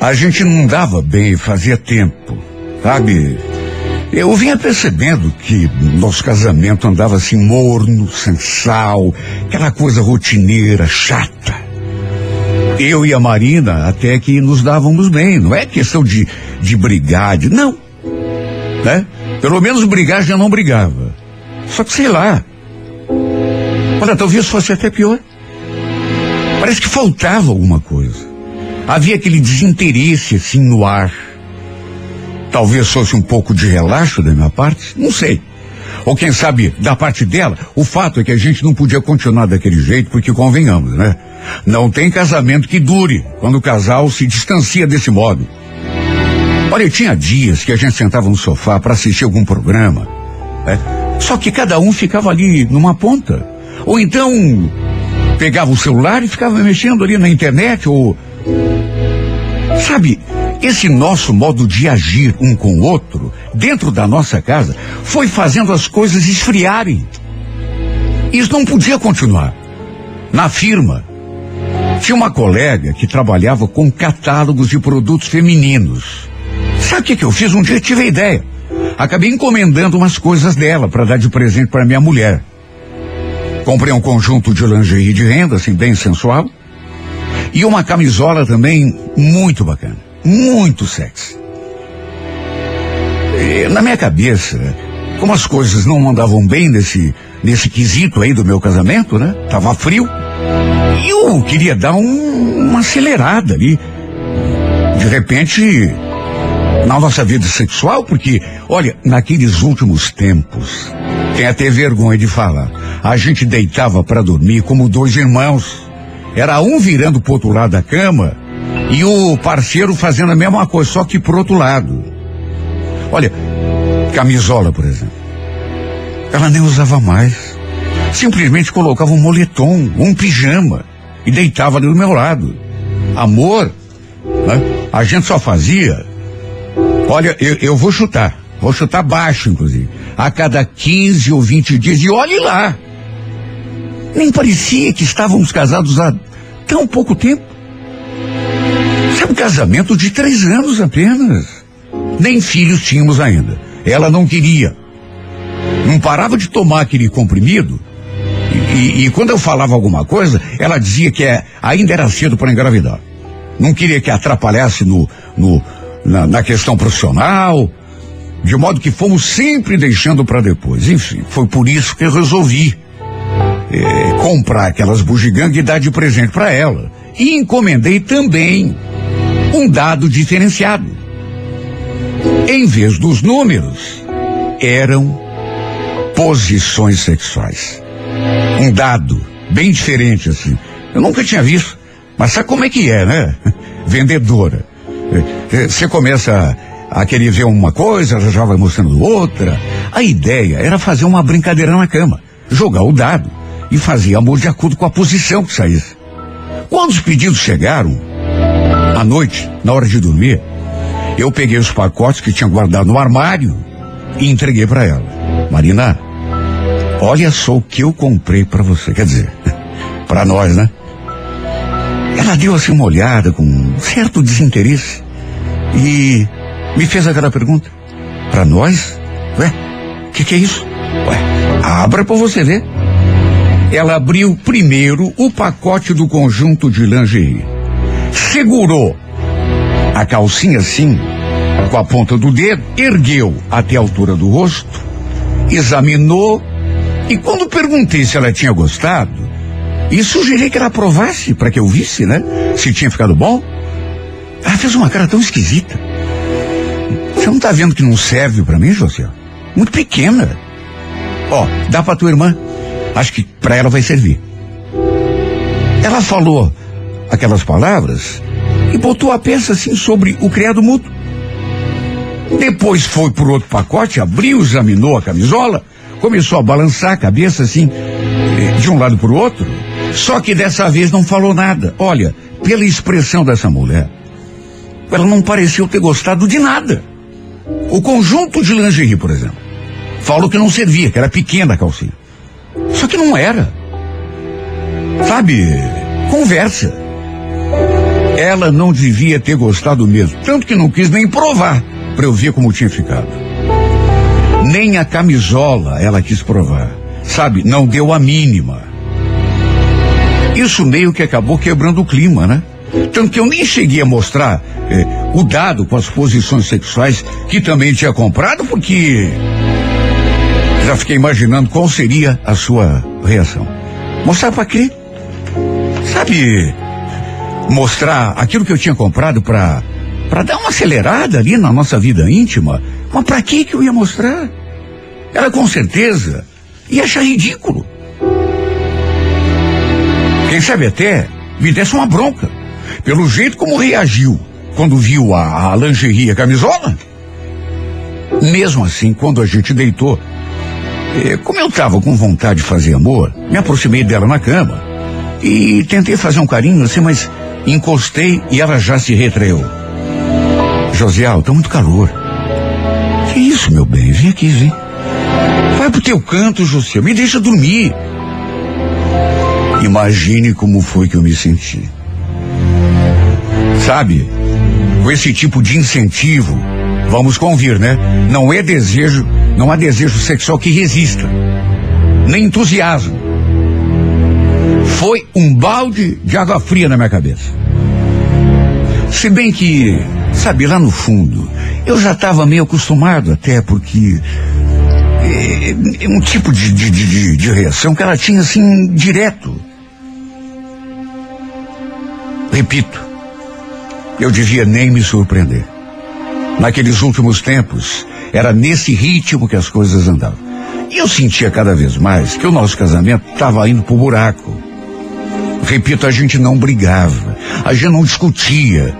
A gente não dava bem, fazia tempo, sabe? Eu vinha percebendo que nosso casamento andava assim morno, sem sal, aquela coisa rotineira, chata. Eu e a Marina até que nos dávamos bem, não é questão de, de brigar, de, não. Né? Pelo menos brigar já não brigava. Só que sei lá. Olha, talvez fosse até pior. Parece que faltava alguma coisa. Havia aquele desinteresse assim no ar. Talvez fosse um pouco de relaxo da minha parte, não sei. Ou quem sabe, da parte dela, o fato é que a gente não podia continuar daquele jeito, porque convenhamos, né? Não tem casamento que dure quando o casal se distancia desse modo. Olha, tinha dias que a gente sentava no sofá para assistir algum programa, né? Só que cada um ficava ali numa ponta. Ou então pegava o celular e ficava mexendo ali na internet, ou. Sabe, esse nosso modo de agir um com o outro, dentro da nossa casa, foi fazendo as coisas esfriarem. Isso não podia continuar. Na firma, tinha uma colega que trabalhava com catálogos de produtos femininos. Sabe o que, que eu fiz? Um dia tive a ideia. Acabei encomendando umas coisas dela para dar de presente para minha mulher. Comprei um conjunto de lingerie de renda, assim, bem sensual. E uma camisola também muito bacana. Muito sexy. E, na minha cabeça, como as coisas não andavam bem nesse, nesse quesito aí do meu casamento, né? Tava frio. E eu queria dar um, uma acelerada ali. De repente, na nossa vida sexual, porque, olha, naqueles últimos tempos, tem até vergonha de falar, a gente deitava para dormir como dois irmãos. Era um virando pro outro lado da cama e o parceiro fazendo a mesma coisa, só que pro outro lado. Olha, camisola, por exemplo. Ela nem usava mais. Simplesmente colocava um moletom, um pijama e deitava ali do meu lado. Amor, né? a gente só fazia. Olha, eu, eu vou chutar. Vou chutar baixo, inclusive. A cada 15 ou 20 dias. E olhe lá. Nem parecia que estávamos casados há tão pouco tempo. Isso é um casamento de três anos apenas. Nem filhos tínhamos ainda. Ela não queria. Não parava de tomar aquele comprimido. E, e, e quando eu falava alguma coisa, ela dizia que é, ainda era cedo para engravidar. Não queria que atrapalhasse no, no, na, na questão profissional. De modo que fomos sempre deixando para depois. Enfim, foi por isso que eu resolvi é, comprar aquelas bugigangas e dar de presente para ela. E encomendei também um dado diferenciado. Em vez dos números, eram posições sexuais. Um dado bem diferente assim. Eu nunca tinha visto. Mas sabe como é que é, né? Vendedora. Você começa a querer ver uma coisa, já vai mostrando outra. A ideia era fazer uma brincadeira na cama, jogar o dado e fazer amor de acordo com a posição que saísse. Quando os pedidos chegaram, à noite, na hora de dormir, eu peguei os pacotes que tinha guardado no armário e entreguei para ela. Marina, olha só o que eu comprei para você. Quer dizer, para nós, né? Ela deu assim uma olhada com um certo desinteresse e me fez aquela pergunta. Para nós? Ué, o que, que é isso? Ué, abra para você ver. Ela abriu primeiro o pacote do conjunto de lingerie. Segurou a calcinha assim, com a ponta do dedo, ergueu até a altura do rosto, examinou e quando perguntei se ela tinha gostado, e sugeri que ela provasse para que eu visse, né? Se tinha ficado bom. Ela fez uma cara tão esquisita. Você não tá vendo que não serve para mim, José? Muito pequena. Ó, dá pra tua irmã. Acho que para ela vai servir. Ela falou aquelas palavras e botou a peça assim sobre o criado mútuo. Depois foi por outro pacote, abriu, examinou a camisola, começou a balançar a cabeça assim, eh, de um lado para o outro. Só que dessa vez não falou nada. Olha, pela expressão dessa mulher, ela não pareceu ter gostado de nada. O conjunto de lingerie, por exemplo, falou que não servia, que era pequena a calcinha. Só que não era. Sabe, conversa. Ela não devia ter gostado mesmo, tanto que não quis nem provar para eu ver como tinha ficado. Nem a camisola ela quis provar. Sabe, não deu a mínima. Isso meio que acabou quebrando o clima, né? Tanto que eu nem cheguei a mostrar eh, o dado com as posições sexuais que também tinha comprado, porque já fiquei imaginando qual seria a sua reação. Mostrar para quê? Sabe, mostrar aquilo que eu tinha comprado para para dar uma acelerada ali na nossa vida íntima. Mas para que que eu ia mostrar? Ela com certeza ia achar ridículo. Quem sabe até me desse uma bronca pelo jeito como reagiu quando viu a, a lingerie, a camisola. Mesmo assim, quando a gente deitou, eh, como eu estava com vontade de fazer amor, me aproximei dela na cama e tentei fazer um carinho assim, mas encostei e ela já se retraiu. Josiel, tá muito calor. Que isso, meu bem? Vem aqui, vem. Vai pro teu canto, Josiel. Me deixa dormir. Imagine como foi que eu me senti. Sabe, com esse tipo de incentivo, vamos convir, né? Não é desejo, não há desejo sexual que resista. Nem entusiasmo. Foi um balde de água fria na minha cabeça. Se bem que, sabe, lá no fundo, eu já estava meio acostumado até, porque é, é um tipo de, de, de, de reação que ela tinha assim direto. Repito, eu devia nem me surpreender. Naqueles últimos tempos, era nesse ritmo que as coisas andavam. E eu sentia cada vez mais que o nosso casamento estava indo pro buraco. Repito, a gente não brigava, a gente não discutia.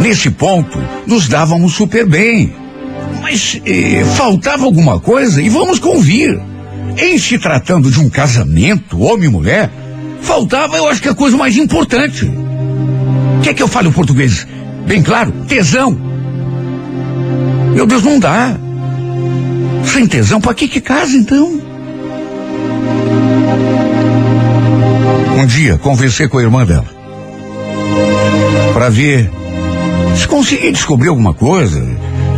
Nesse ponto, nos dávamos super bem. Mas eh, faltava alguma coisa e vamos convir. Em se tratando de um casamento, homem e mulher, faltava, eu acho que a coisa mais importante. Quer que eu fale o português bem claro? Tesão. Meu Deus, não dá. Sem tesão, para que que casa então? Um dia conversei com a irmã dela. Para ver se conseguia descobrir alguma coisa.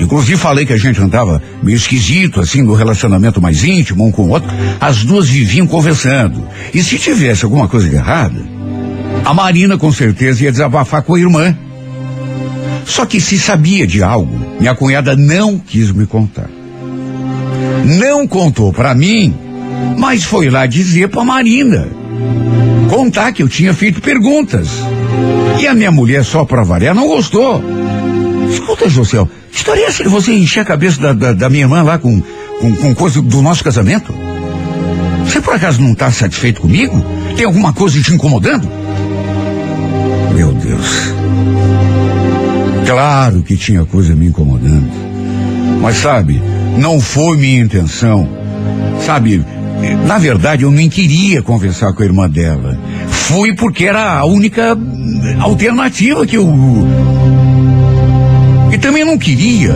Inclusive falei que a gente andava meio esquisito, assim, no relacionamento mais íntimo, um com o outro. As duas viviam conversando. E se tivesse alguma coisa de errada, a Marina com certeza ia desabafar com a irmã. Só que se sabia de algo, minha cunhada não quis me contar. Não contou para mim, mas foi lá dizer para Marina. Contar que eu tinha feito perguntas. E a minha mulher, só para variar, não gostou. Escuta, José, história é essa de você encher a cabeça da, da, da minha irmã lá com, com, com coisa do nosso casamento? Você por acaso não está satisfeito comigo? Tem alguma coisa te incomodando? Meu Deus. Claro que tinha coisa me incomodando. Mas sabe, não foi minha intenção. Sabe, na verdade eu nem queria conversar com a irmã dela. Fui porque era a única alternativa que eu. E também não queria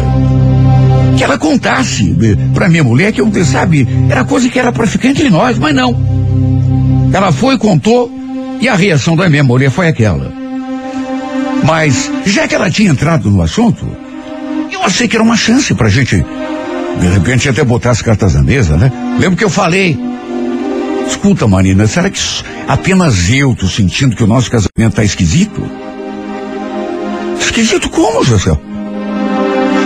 que ela contasse para minha mulher que eu, sabe, era coisa que era para ficar entre nós, mas não. Ela foi, contou, e a reação da minha mulher foi aquela. Mas, já que ela tinha entrado no assunto, eu achei que era uma chance pra gente, de repente, até botar as cartas na mesa, né? Lembro que eu falei. Escuta, Marina, será que apenas eu tô sentindo que o nosso casamento tá esquisito? Esquisito como, José?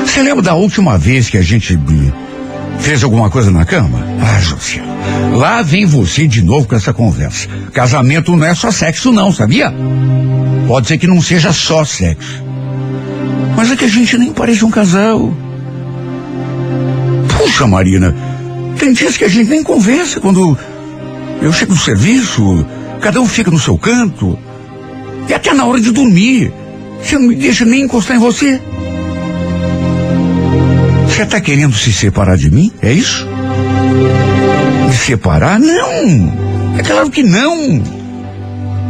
Você lembra da última vez que a gente fez alguma coisa na cama? Ah, José, lá vem você de novo com essa conversa. Casamento não é só sexo, não, sabia? Pode ser que não seja só sexo. Mas é que a gente nem parece um casal. Puxa, Marina, tem dias que a gente nem conversa quando eu chego do serviço, Cada um fica no seu canto. E até na hora de dormir. Você não me deixa nem encostar em você. Você está querendo se separar de mim? É isso? Me separar? Não! É claro que não!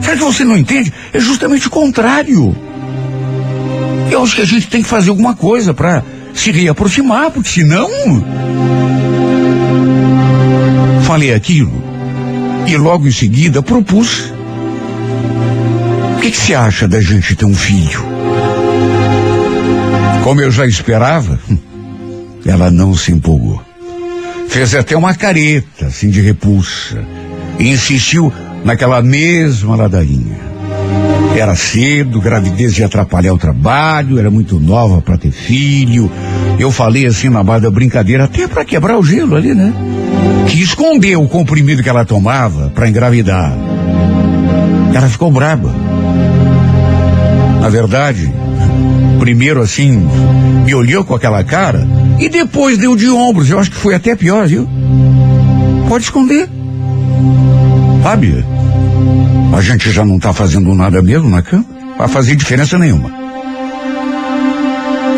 Será que você não entende? É justamente o contrário. Eu acho que a gente tem que fazer alguma coisa para se reaproximar, porque senão. Falei aquilo e logo em seguida propus. O que, que você acha da gente ter um filho? Como eu já esperava, ela não se empolgou. Fez até uma careta, assim, de repulsa. E insistiu naquela mesma ladainha. Era cedo, gravidez ia atrapalhar o trabalho, era muito nova para ter filho. Eu falei assim na base da brincadeira, até para quebrar o gelo ali, né? Que escondeu o comprimido que ela tomava para engravidar. Ela ficou braba. Na verdade, primeiro assim, me olhou com aquela cara e depois deu de ombros. Eu acho que foi até pior, viu? Pode esconder. Sabe? A gente já não tá fazendo nada mesmo na cama. Vai fazer diferença nenhuma.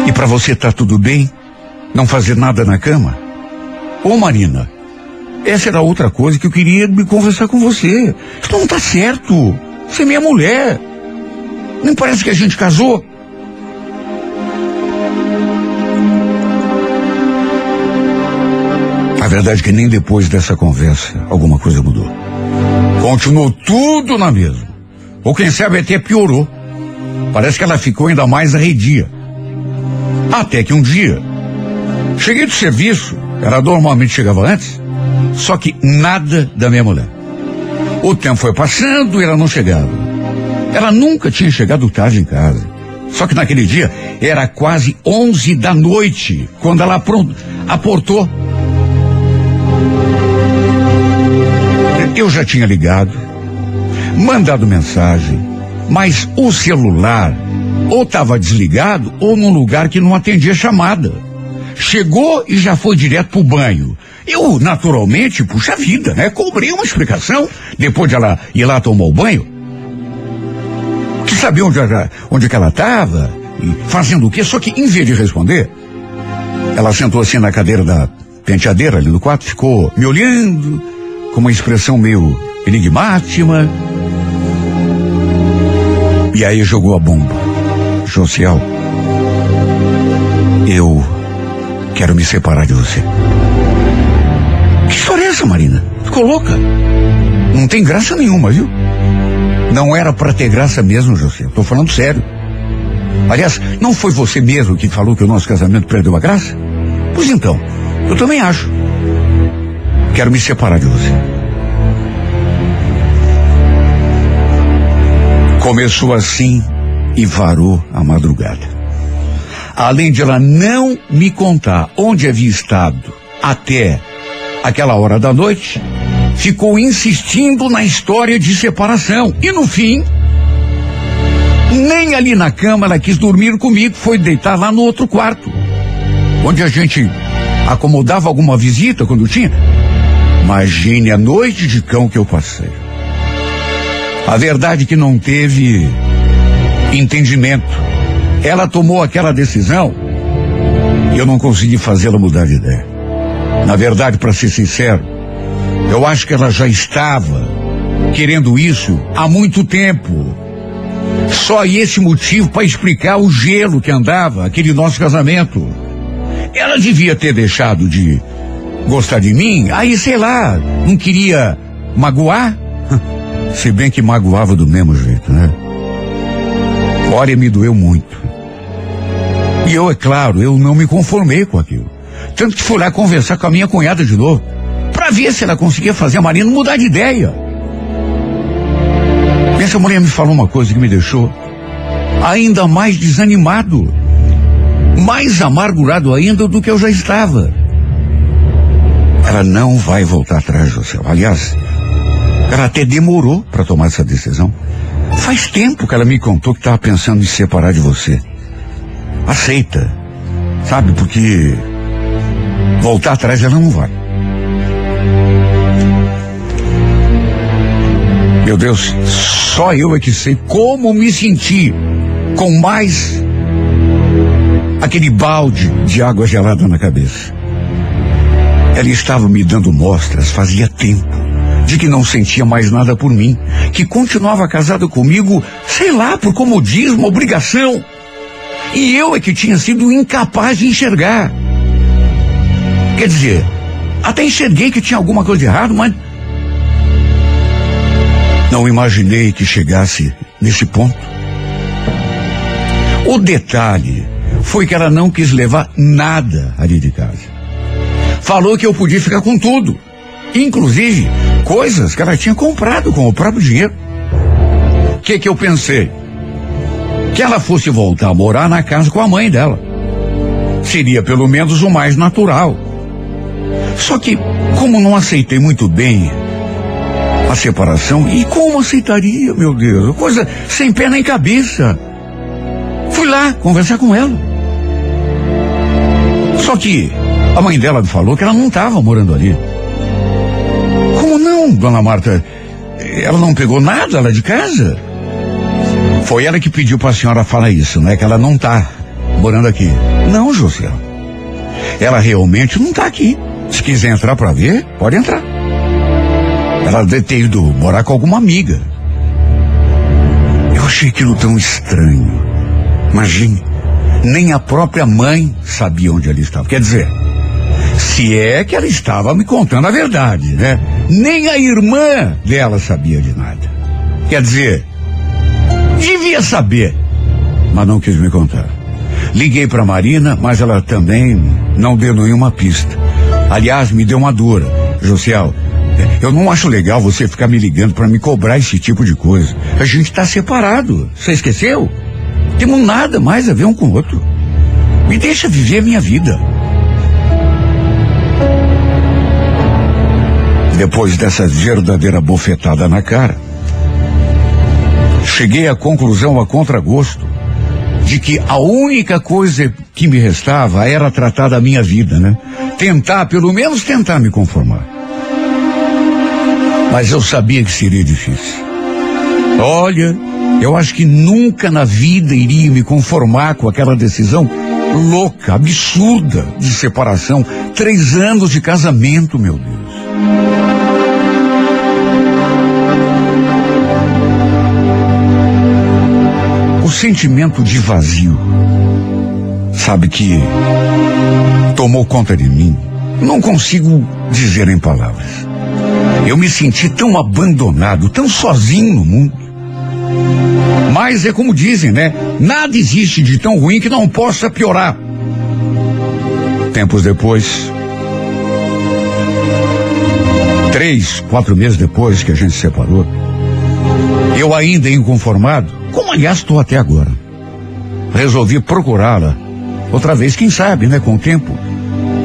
E para você tá tudo bem? Não fazer nada na cama? Ô Marina, essa era outra coisa que eu queria me conversar com você. Isso não tá certo. Você é minha mulher. Nem parece que a gente casou. A verdade é que nem depois dessa conversa alguma coisa mudou. Continuou tudo na mesma. Ou quem sabe até piorou. Parece que ela ficou ainda mais arredia. Até que um dia, cheguei do serviço, ela normalmente chegava antes, só que nada da minha mulher. O tempo foi passando e ela não chegava. Ela nunca tinha chegado tarde em casa. Só que naquele dia era quase onze da noite quando ela aportou. Eu já tinha ligado, mandado mensagem, mas o celular ou estava desligado ou num lugar que não atendia chamada. Chegou e já foi direto pro banho. Eu, naturalmente, puxa vida, né? Cobrei uma explicação. Depois de ela ir lá tomar o banho. Que sabia onde, onde que ela estava, fazendo o quê? Só que, em vez de responder, ela sentou assim na cadeira da penteadeira ali do quarto, ficou me olhando, com uma expressão meio enigmática. E aí jogou a bomba. Josiel, eu quero me separar de você. Que história é essa, Marina? Ficou louca? Não tem graça nenhuma, viu? Não era para ter graça mesmo, José. Tô falando sério. Aliás, não foi você mesmo que falou que o nosso casamento perdeu a graça? Pois então, eu também acho. Quero me separar de você. Começou assim e varou a madrugada. Além de ela não me contar onde havia estado até aquela hora da noite, ficou insistindo na história de separação. E no fim, nem ali na cama ela quis dormir comigo, foi deitar lá no outro quarto, onde a gente acomodava alguma visita quando tinha. Imagine a noite de cão que eu passei. A verdade é que não teve entendimento. Ela tomou aquela decisão e eu não consegui fazê-la mudar de ideia. Na verdade, para ser sincero, eu acho que ela já estava querendo isso há muito tempo. Só esse motivo para explicar o gelo que andava aquele nosso casamento. Ela devia ter deixado de gostar de mim, aí sei lá, não queria magoar. Se bem que magoava do mesmo jeito, né? Olha, me doeu muito. E eu, é claro, eu não me conformei com aquilo. Tanto que fui lá conversar com a minha cunhada de novo, para ver se ela conseguia fazer a Marina mudar de ideia. Essa mulher me falou uma coisa que me deixou ainda mais desanimado, mais amargurado ainda do que eu já estava. Ela não vai voltar atrás, José. Aliás, ela até demorou para tomar essa decisão. Faz tempo que ela me contou que estava pensando em se separar de você. Aceita. Sabe, porque voltar atrás ela não vai. Meu Deus, só eu é que sei como me senti com mais aquele balde de água gelada na cabeça. Ela estava me dando mostras fazia tempo de que não sentia mais nada por mim, que continuava casada comigo, sei lá, por comodismo, obrigação. E eu é que tinha sido incapaz de enxergar. Quer dizer, até enxerguei que tinha alguma coisa de errado, mas não imaginei que chegasse nesse ponto. O detalhe foi que ela não quis levar nada ali de casa. Falou que eu podia ficar com tudo, inclusive coisas que ela tinha comprado com o próprio dinheiro. O que que eu pensei? Que ela fosse voltar a morar na casa com a mãe dela. Seria pelo menos o mais natural. Só que, como não aceitei muito bem a separação, e como aceitaria, meu Deus? Coisa sem pé nem cabeça. Fui lá conversar com ela. Só que a mãe dela falou que ela não estava morando ali. Como não, dona Marta? Ela não pegou nada lá de casa? Foi ela que pediu para a senhora falar isso, né? Que ela não tá morando aqui. Não, José. Ela realmente não tá aqui. Se quiser entrar para ver, pode entrar. Ela deve ter ido morar com alguma amiga. Eu achei aquilo tão estranho. Imagine, nem a própria mãe sabia onde ela estava. Quer dizer, se é que ela estava me contando a verdade, né? Nem a irmã dela sabia de nada. Quer dizer, devia saber, mas não quis me contar. Liguei para Marina, mas ela também não deu nenhuma pista. Aliás, me deu uma dura. Josiel, eu não acho legal você ficar me ligando para me cobrar esse tipo de coisa. A gente está separado. Você esqueceu? Temos nada mais a ver um com o outro. Me deixa viver a minha vida. Depois dessa verdadeira bofetada na cara, cheguei à conclusão a contragosto de que a única coisa que me restava era tratar da minha vida, né? Tentar, pelo menos tentar me conformar. Mas eu sabia que seria difícil. Olha, eu acho que nunca na vida iria me conformar com aquela decisão louca, absurda de separação. Três anos de casamento, meu Deus. O sentimento de vazio, sabe que tomou conta de mim. Não consigo dizer em palavras. Eu me senti tão abandonado, tão sozinho no mundo. Mas é como dizem, né? Nada existe de tão ruim que não possa piorar. Tempos depois, três, quatro meses depois que a gente se separou, eu ainda inconformado, como aliás estou até agora, resolvi procurá-la outra vez, quem sabe, né, com o tempo.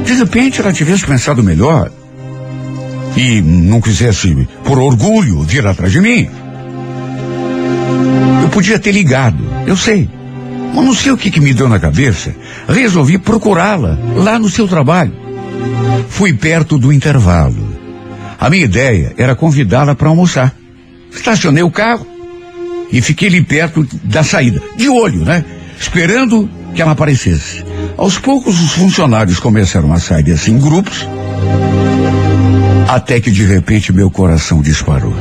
De repente ela tivesse pensado melhor e não quisesse, por orgulho, vir atrás de mim. Eu podia ter ligado, eu sei. Mas não sei o que, que me deu na cabeça. Resolvi procurá-la lá no seu trabalho. Fui perto do intervalo. A minha ideia era convidá-la para almoçar. Estacionei o carro e fiquei ali perto da saída, de olho, né? Esperando que ela aparecesse. Aos poucos os funcionários começaram a sair assim em grupos, até que de repente meu coração disparou.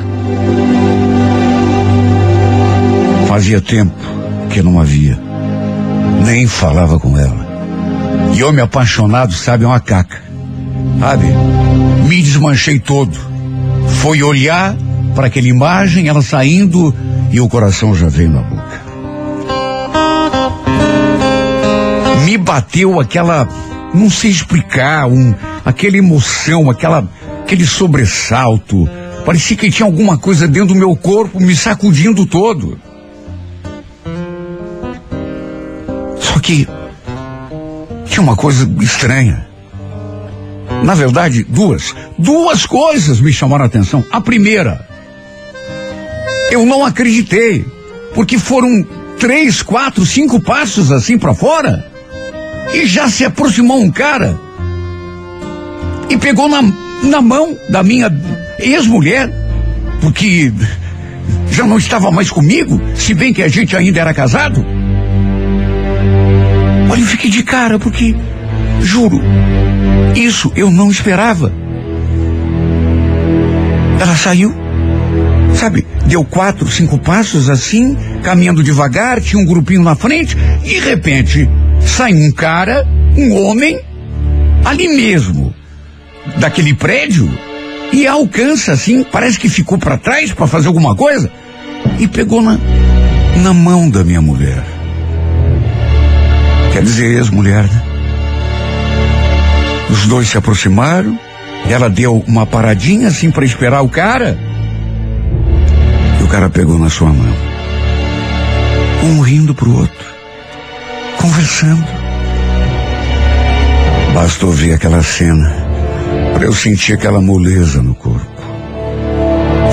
Fazia tempo que não havia. Nem falava com ela. E homem apaixonado sabe é uma caca. Sabe? Me desmanchei todo. Foi olhar para aquela imagem, ela saindo e o coração já veio na boca. Me bateu aquela, não sei explicar, um, aquela emoção, aquela, aquele sobressalto. Parecia que tinha alguma coisa dentro do meu corpo me sacudindo todo. Só que tinha uma coisa estranha. Na verdade, duas. Duas coisas me chamaram a atenção. A primeira, eu não acreditei, porque foram três, quatro, cinco passos assim para fora e já se aproximou um cara e pegou na, na mão da minha ex-mulher, porque já não estava mais comigo, se bem que a gente ainda era casado? Olha, eu fiquei de cara porque, juro, isso eu não esperava. Ela saiu, sabe, deu quatro, cinco passos assim, caminhando devagar, tinha um grupinho na frente, e de repente sai um cara, um homem, ali mesmo, daquele prédio, e alcança assim, parece que ficou para trás para fazer alguma coisa, e pegou na, na mão da minha mulher. Quer dizer, ex-mulher, né? Os dois se aproximaram, ela deu uma paradinha assim para esperar o cara. O cara pegou na sua mão. Um rindo pro outro, conversando. Bastou ver aquela cena para eu sentir aquela moleza no corpo.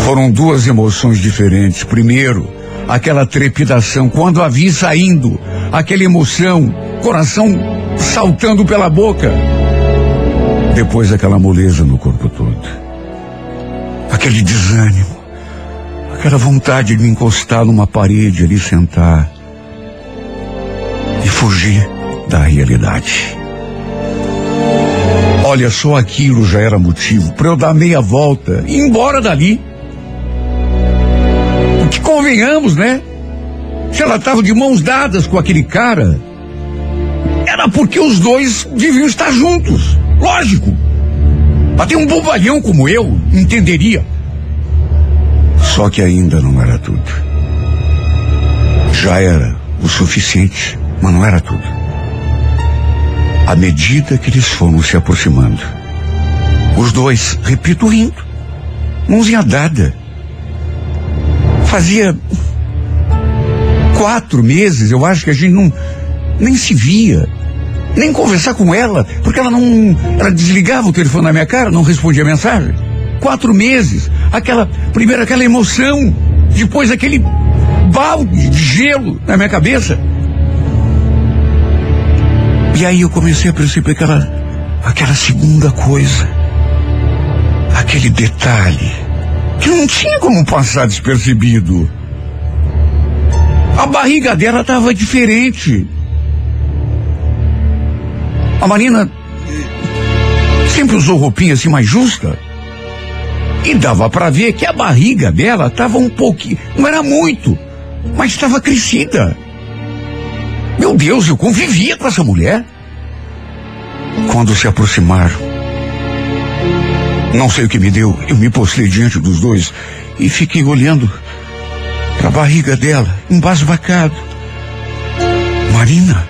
Foram duas emoções diferentes. Primeiro, aquela trepidação quando a vi saindo, aquela emoção, coração saltando pela boca. Depois aquela moleza no corpo todo. Aquele desânimo. Aquela vontade de me encostar numa parede ali sentar. E fugir da realidade. Olha, só aquilo já era motivo para eu dar meia volta e ir embora dali. Que convenhamos, né? Se ela estava de mãos dadas com aquele cara, era porque os dois deviam estar juntos. Lógico. Até um bobalhão como eu entenderia. Só que ainda não era tudo. Já era o suficiente, mas não era tudo. À medida que eles foram se aproximando, os dois, repito, rindo, mãozinha dada. Fazia quatro meses, eu acho que a gente não nem se via nem conversar com ela, porque ela não. Ela desligava o telefone na minha cara, não respondia mensagem. Quatro meses. Aquela. Primeiro aquela emoção, depois aquele balde de gelo na minha cabeça. E aí eu comecei a perceber aquela. aquela segunda coisa. Aquele detalhe. Que não tinha como passar despercebido. A barriga dela estava diferente. A Marina sempre usou roupinha assim mais justa. E dava para ver que a barriga dela estava um pouquinho, não era muito, mas estava crescida. Meu Deus, eu convivia com essa mulher. Quando se aproximaram, não sei o que me deu, eu me postei diante dos dois e fiquei olhando para a barriga dela, embasbacado. Marina,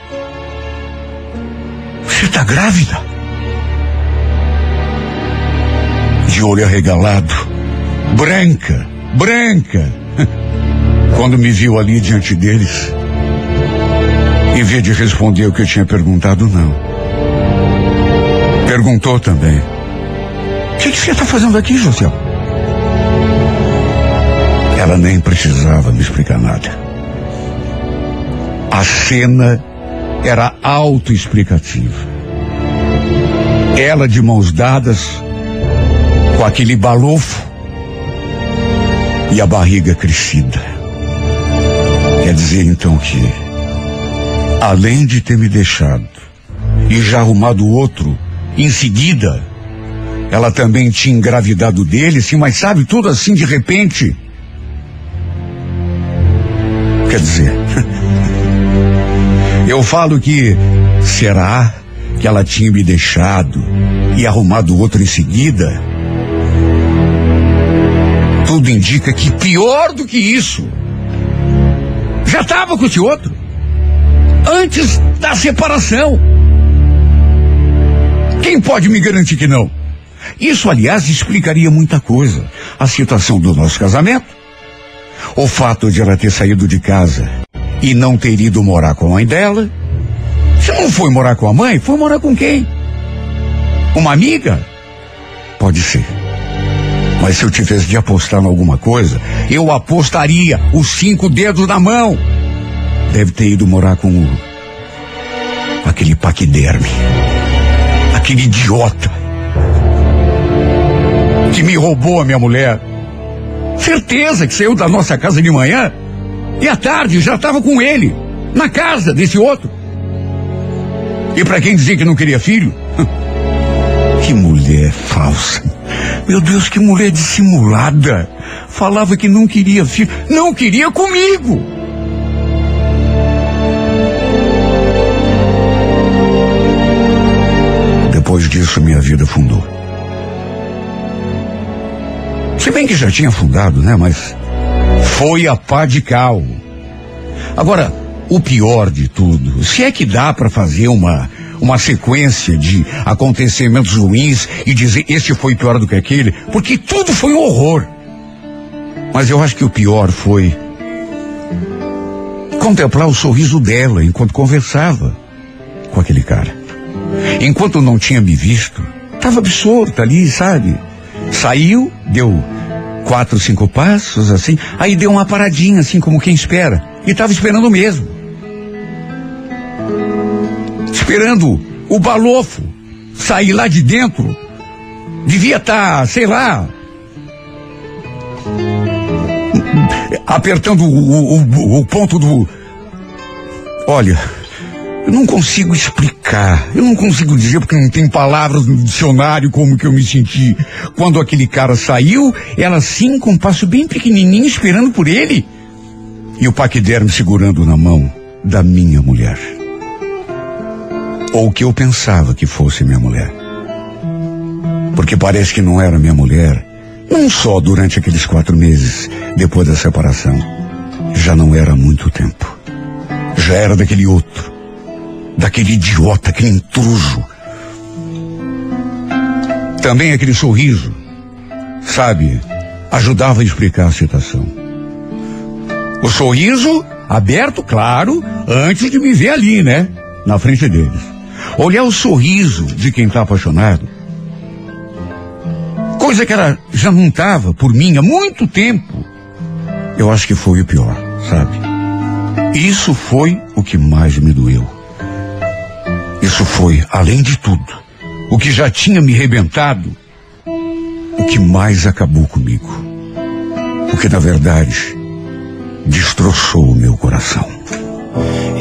você está grávida? De olho arregalado, branca, branca. Quando me viu ali diante deles, em vez de responder o que eu tinha perguntado, não. Perguntou também: O que, que você está fazendo aqui, José? Ela nem precisava me explicar nada. A cena era autoexplicativa. Ela de mãos dadas, com aquele balofo e a barriga crescida. Quer dizer então que, além de ter me deixado e já arrumado outro em seguida, ela também tinha engravidado dele, sim, mas sabe, tudo assim de repente. Quer dizer, eu falo que será que ela tinha me deixado e arrumado outro em seguida? Tudo indica que pior do que isso. Já estava com esse outro. Antes da separação. Quem pode me garantir que não? Isso, aliás, explicaria muita coisa. A situação do nosso casamento, o fato de ela ter saído de casa e não ter ido morar com a mãe dela. Se não foi morar com a mãe, foi morar com quem? Uma amiga? Pode ser. Mas se eu tivesse de apostar em alguma coisa, eu apostaria os cinco dedos na mão. Deve ter ido morar com o. aquele paquiderme. Aquele idiota. Que me roubou a minha mulher. Certeza que saiu da nossa casa de manhã e à tarde já estava com ele, na casa desse outro. E para quem dizia que não queria filho, que mulher falsa. Meu Deus, que mulher dissimulada. Falava que não queria filho, não queria comigo. Depois disso, minha vida fundou. Se bem que já tinha fundado, né? Mas foi a pá de cal. Agora, o pior de tudo, se é que dá para fazer uma uma sequência de acontecimentos ruins e dizer este foi pior do que aquele, porque tudo foi um horror. Mas eu acho que o pior foi contemplar o sorriso dela enquanto conversava com aquele cara. Enquanto não tinha me visto, estava absorta ali, sabe? Saiu, deu quatro, cinco passos, assim, aí deu uma paradinha, assim, como quem espera. E estava esperando mesmo esperando o balofo sair lá de dentro. Devia estar, tá, sei lá, apertando o, o, o, ponto do. Olha, eu não consigo explicar, eu não consigo dizer porque não tem palavras no dicionário como que eu me senti quando aquele cara saiu, ela assim com um passo bem pequenininho esperando por ele e o paquiderme segurando na mão da minha mulher ou que eu pensava que fosse minha mulher. Porque parece que não era minha mulher, não só durante aqueles quatro meses depois da separação. Já não era muito tempo. Já era daquele outro, daquele idiota, aquele intruso. Também aquele sorriso, sabe, ajudava a explicar a situação. O sorriso aberto, claro, antes de me ver ali, né? Na frente deles. Olhar o sorriso de quem está apaixonado. Coisa que ela já não estava por mim há muito tempo. Eu acho que foi o pior, sabe? Isso foi o que mais me doeu. Isso foi, além de tudo, o que já tinha me rebentado, o que mais acabou comigo. O que, na verdade, destroçou o meu coração.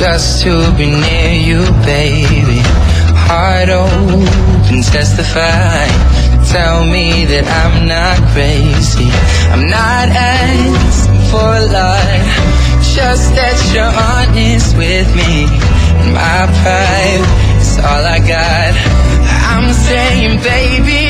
just to be near you, baby. Heart open, testify. Tell me that I'm not crazy. I'm not asking for a lot, just that you're honest with me. My pride is all I got. I'm saying, baby,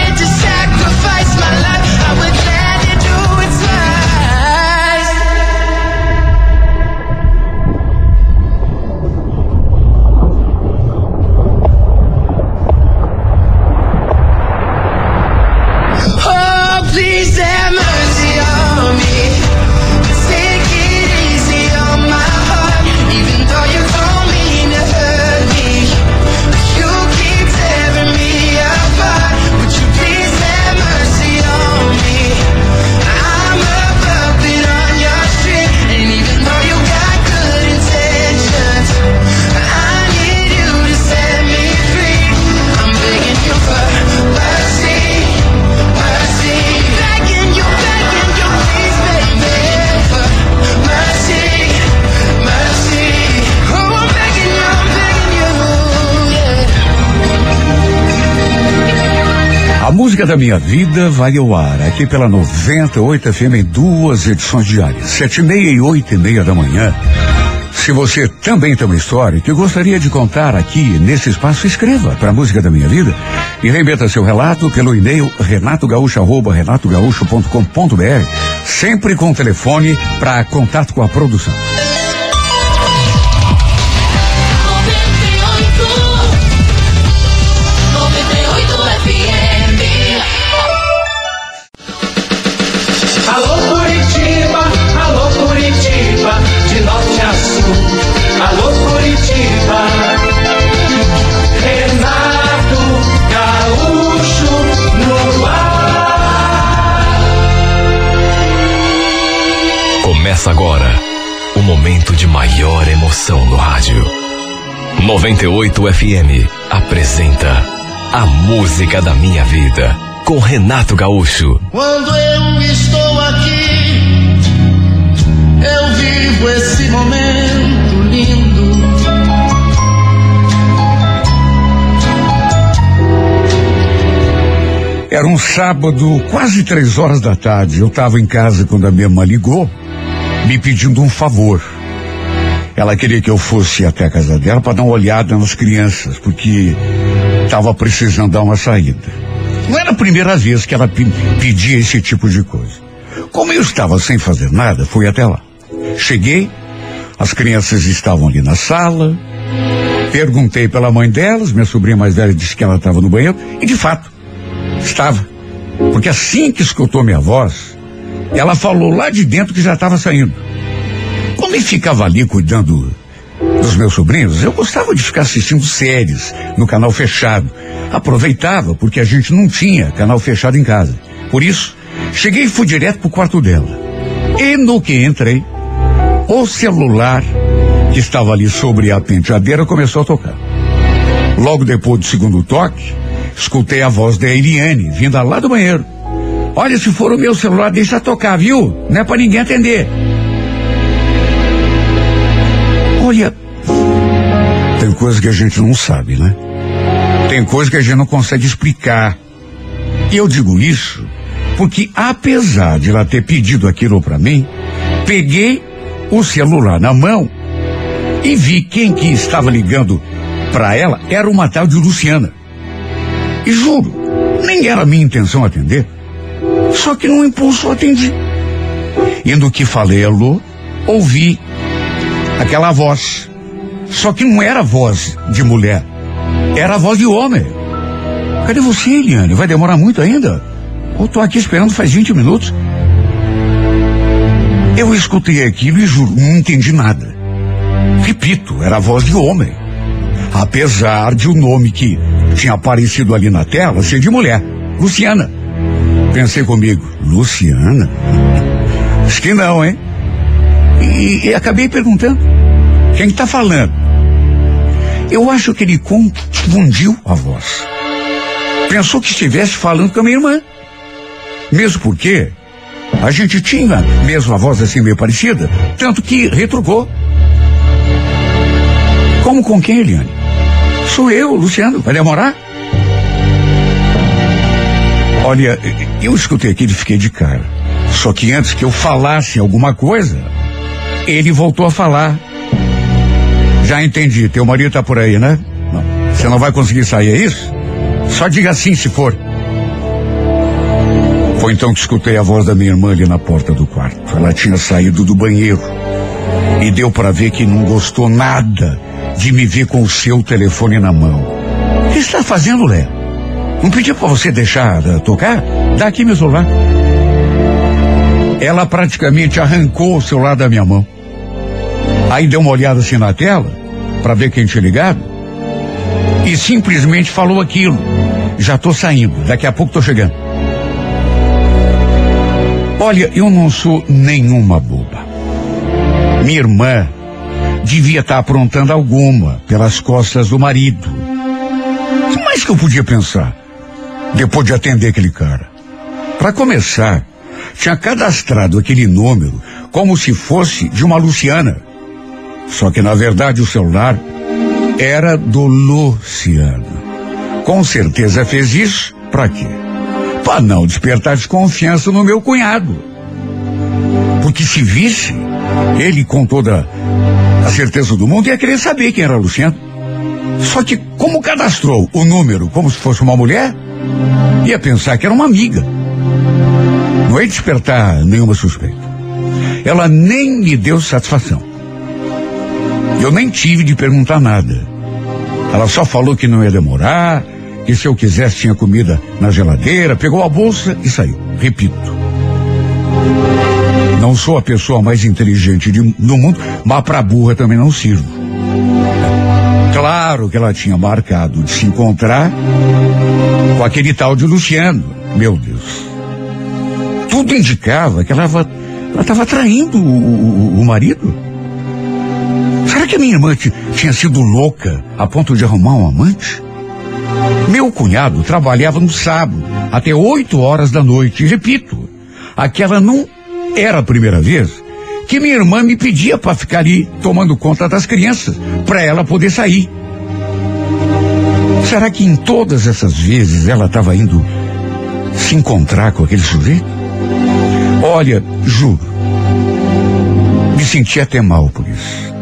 música da minha vida vai ao ar aqui pela 98 FM em duas edições diárias, sete e meia e oito e meia da manhã. Se você também tem uma história que gostaria de contar aqui nesse espaço, escreva para a música da minha vida e remeta seu relato pelo e-mail renatogaúcho@renatogaúcho.com.br, sempre com telefone para contato com a produção. Maior emoção no rádio. 98 FM apresenta A Música da Minha Vida com Renato Gaúcho. Quando eu estou aqui, eu vivo esse momento lindo. Era um sábado, quase três horas da tarde. Eu estava em casa quando a minha irmã ligou, me pedindo um favor. Ela queria que eu fosse até a casa dela para dar uma olhada nas crianças, porque estava precisando dar uma saída. Não era a primeira vez que ela pe- pedia esse tipo de coisa. Como eu estava sem fazer nada, fui até lá. Cheguei, as crianças estavam ali na sala. Perguntei pela mãe delas, minha sobrinha mais velha disse que ela estava no banheiro, e de fato, Estava. Porque assim que escutou minha voz, ela falou lá de dentro que já estava saindo. Eu ficava ali cuidando dos meus sobrinhos, eu gostava de ficar assistindo séries no canal fechado. Aproveitava porque a gente não tinha canal fechado em casa. Por isso, cheguei e fui direto pro quarto dela. E no que entrei, o celular que estava ali sobre a penteadeira começou a tocar. Logo depois do segundo toque, escutei a voz da Eliane, vinda lá do banheiro. Olha, se for o meu celular, deixa tocar, viu? Não é pra ninguém atender. Olha, tem coisa que a gente não sabe, né? Tem coisa que a gente não consegue explicar. E eu digo isso porque, apesar de ela ter pedido aquilo pra mim, peguei o celular na mão e vi quem que estava ligando pra ela era uma tal de Luciana. E juro, nem era minha intenção atender. Só que num impulso eu atendi. E no que falei ouvi aquela voz. Só que não era voz de mulher, era voz de homem. Cadê você, Eliane? Vai demorar muito ainda? Eu tô aqui esperando faz 20 minutos. Eu escutei aquilo e juro, não entendi nada. Repito, era a voz de homem. Apesar de o nome que tinha aparecido ali na tela ser de mulher, Luciana. Pensei comigo, Luciana? Acho que não, hein? E, e acabei perguntando, quem está falando? Eu acho que ele confundiu a voz. Pensou que estivesse falando com a minha irmã. Mesmo porque a gente tinha mesmo a voz assim meio parecida, tanto que retrucou. Como com quem, Eliane? Sou eu, Luciano. Vai demorar? Olha, eu escutei aquilo e fiquei de cara. Só que antes que eu falasse alguma coisa, ele voltou a falar. Já entendi, teu marido tá por aí, né? Não. Você não vai conseguir sair, é isso? Só diga assim se for. Foi então que escutei a voz da minha irmã ali na porta do quarto. Ela tinha saído do banheiro. E deu para ver que não gostou nada de me ver com o seu telefone na mão. O que está fazendo, Léo? Não pedi para você deixar uh, tocar? Dá aqui meu celular. Ela praticamente arrancou o celular da minha mão. Aí deu uma olhada assim na tela, para ver quem tinha ligado, e simplesmente falou aquilo. Já tô saindo, daqui a pouco tô chegando. Olha, eu não sou nenhuma boba. Minha irmã devia estar aprontando alguma pelas costas do marido. O que mais que eu podia pensar? Depois de atender aquele cara. Para começar, tinha cadastrado aquele número como se fosse de uma Luciana. Só que na verdade o celular era do Luciano. Com certeza fez isso para quê? para não despertar desconfiança no meu cunhado. Porque se visse, ele com toda a certeza do mundo ia querer saber quem era Luciano. Só que como cadastrou o número como se fosse uma mulher, ia pensar que era uma amiga. Não ia despertar nenhuma suspeita. Ela nem me deu satisfação. Eu nem tive de perguntar nada. Ela só falou que não ia demorar, que se eu quisesse tinha comida na geladeira, pegou a bolsa e saiu. Repito. Não sou a pessoa mais inteligente de, do mundo, mas para burra também não sirvo. Claro que ela tinha marcado de se encontrar com aquele tal de Luciano. Meu Deus. Tudo indicava que ela estava traindo o, o, o marido. Será que a minha irmã tinha sido louca a ponto de arrumar um amante? Meu cunhado trabalhava no sábado, até oito horas da noite. E repito, aquela não era a primeira vez que minha irmã me pedia para ficar ali tomando conta das crianças, para ela poder sair. Será que em todas essas vezes ela estava indo se encontrar com aquele sujeito? Olha, juro, me senti até mal por isso.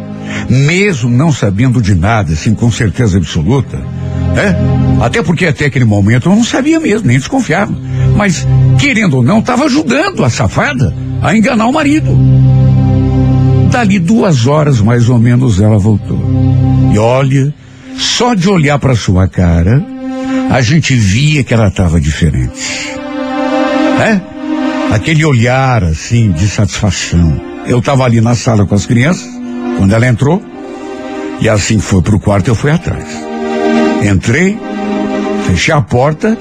Mesmo não sabendo de nada, assim, com certeza absoluta, né? Até porque até aquele momento eu não sabia mesmo, nem desconfiava. Mas, querendo ou não, estava ajudando a safada a enganar o marido. Dali duas horas mais ou menos ela voltou. E olha, só de olhar para sua cara, a gente via que ela estava diferente. É? Aquele olhar assim de satisfação. Eu estava ali na sala com as crianças, quando ela entrou, e assim foi pro quarto, eu fui atrás. Entrei, fechei a porta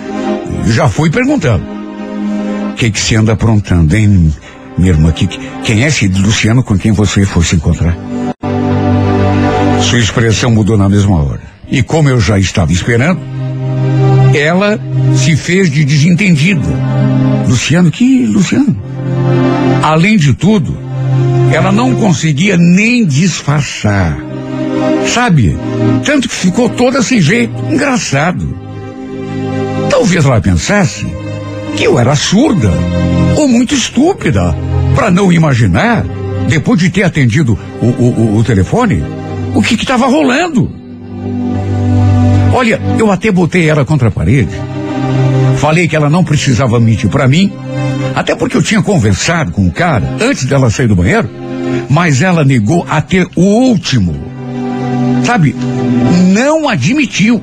já fui perguntando. O que que você anda aprontando, hein, minha irmã? Que, quem é esse Luciano com quem você foi se encontrar? Sua expressão mudou na mesma hora. E como eu já estava esperando, ela se fez de desentendida. Luciano, que Luciano? Além de tudo, ela não conseguia nem disfarçar. Sabe? Tanto que ficou toda sem jeito. Engraçado. Talvez ela pensasse que eu era surda ou muito estúpida para não imaginar, depois de ter atendido o, o, o telefone, o que estava rolando. Olha, eu até botei ela contra a parede. Falei que ela não precisava mentir para mim, até porque eu tinha conversado com o cara antes dela sair do banheiro, mas ela negou até o último. Sabe, não admitiu.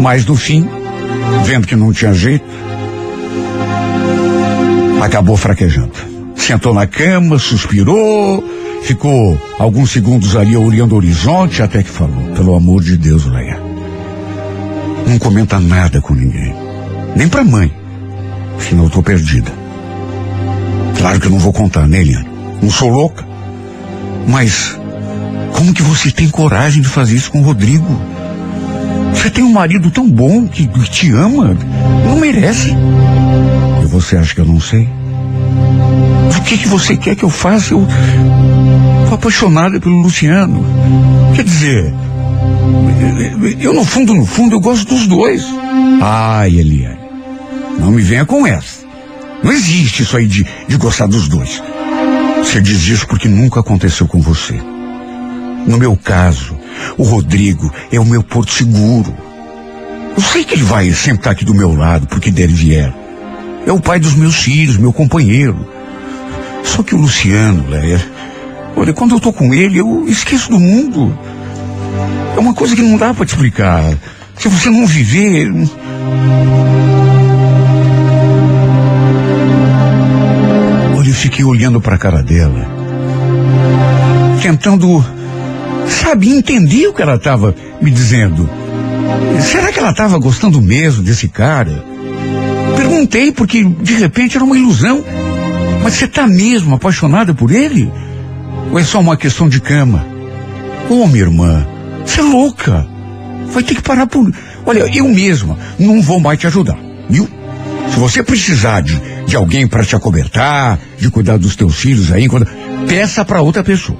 Mas no fim, vendo que não tinha jeito, acabou fraquejando. Sentou na cama, suspirou, ficou alguns segundos ali olhando o horizonte até que falou: Pelo amor de Deus, Leia. Não comenta nada com ninguém. Nem pra mãe. Senão eu tô perdida. Claro que eu não vou contar, né, Eliane? Não sou louca. Mas como que você tem coragem de fazer isso com o Rodrigo? Você tem um marido tão bom que, te ama. Não merece. E você acha que eu não sei? O que que você quer que eu faça? Eu tô apaixonada pelo Luciano. Quer dizer, eu no fundo, no fundo, eu gosto dos dois. Ai, Eliane, não me venha com essa. Não existe isso aí de, de gostar dos dois. Você diz isso porque nunca aconteceu com você. No meu caso, o Rodrigo é o meu porto seguro. Eu sei que ele vai sempre estar aqui do meu lado, porque der vier. É o pai dos meus filhos, meu companheiro. Só que o Luciano, Leia, olha, quando eu tô com ele, eu esqueço do mundo. É uma coisa que não dá para te explicar. Se você não viver. Olha, eu fiquei olhando para a cara dela, tentando, sabe, entender o que ela estava me dizendo. Será que ela estava gostando mesmo desse cara? Perguntei porque de repente era uma ilusão. Mas você está mesmo apaixonada por ele? Ou é só uma questão de cama? Ô, oh, minha irmã, você é louca. Vai ter que parar por. Olha, eu mesma não vou mais te ajudar, viu? Se você precisar de, de alguém para te acobertar, de cuidar dos teus filhos aí, quando... peça para outra pessoa.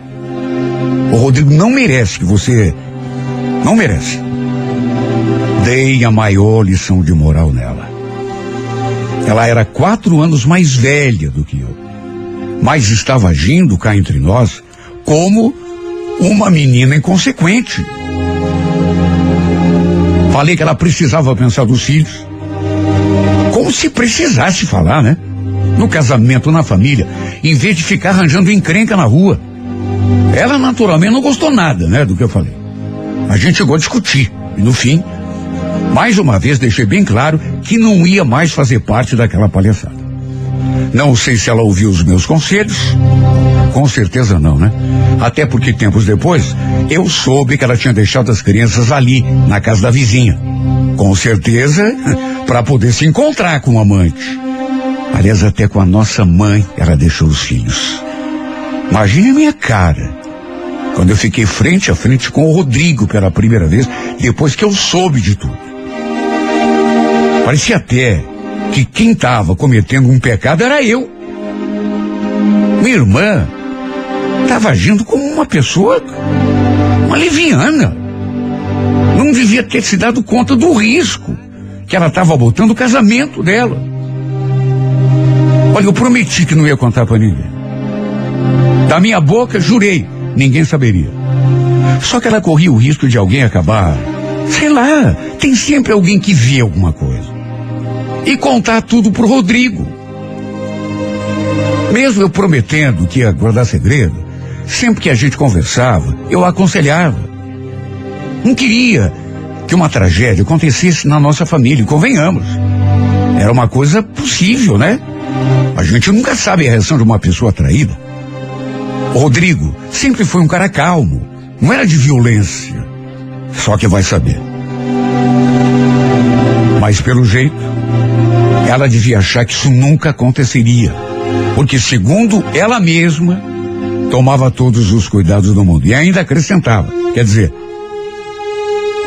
O Rodrigo não merece que você. Não merece. Dei a maior lição de moral nela. Ela era quatro anos mais velha do que eu, mas estava agindo cá entre nós como uma menina inconsequente. Falei que ela precisava pensar dos filhos. Como se precisasse falar, né? No casamento, na família, em vez de ficar arranjando encrenca na rua. Ela naturalmente não gostou nada, né, do que eu falei. A gente chegou a discutir. E no fim, mais uma vez deixei bem claro que não ia mais fazer parte daquela palhaçada. Não sei se ela ouviu os meus conselhos. Com certeza não, né? Até porque tempos depois eu soube que ela tinha deixado as crianças ali, na casa da vizinha. Com certeza, para poder se encontrar com o amante. Aliás, até com a nossa mãe ela deixou os filhos. Imagine a minha cara. Quando eu fiquei frente a frente com o Rodrigo pela primeira vez, depois que eu soube de tudo. Parecia até que quem estava cometendo um pecado era eu. Minha irmã estava agindo como uma pessoa, uma leviana. Não devia ter se dado conta do risco que ela estava botando o casamento dela. Olha, eu prometi que não ia contar para ninguém. Da minha boca, jurei, ninguém saberia. Só que ela corria o risco de alguém acabar. Sei lá, tem sempre alguém que vê alguma coisa. E contar tudo pro Rodrigo. Mesmo eu prometendo que ia guardar segredo, sempre que a gente conversava, eu aconselhava. Não queria que uma tragédia acontecesse na nossa família, convenhamos. Era uma coisa possível, né? A gente nunca sabe a reação de uma pessoa traída. O Rodrigo sempre foi um cara calmo, não era de violência. Só que vai saber. Mas pelo jeito, ela devia achar que isso nunca aconteceria. Porque, segundo ela mesma, tomava todos os cuidados do mundo. E ainda acrescentava. Quer dizer,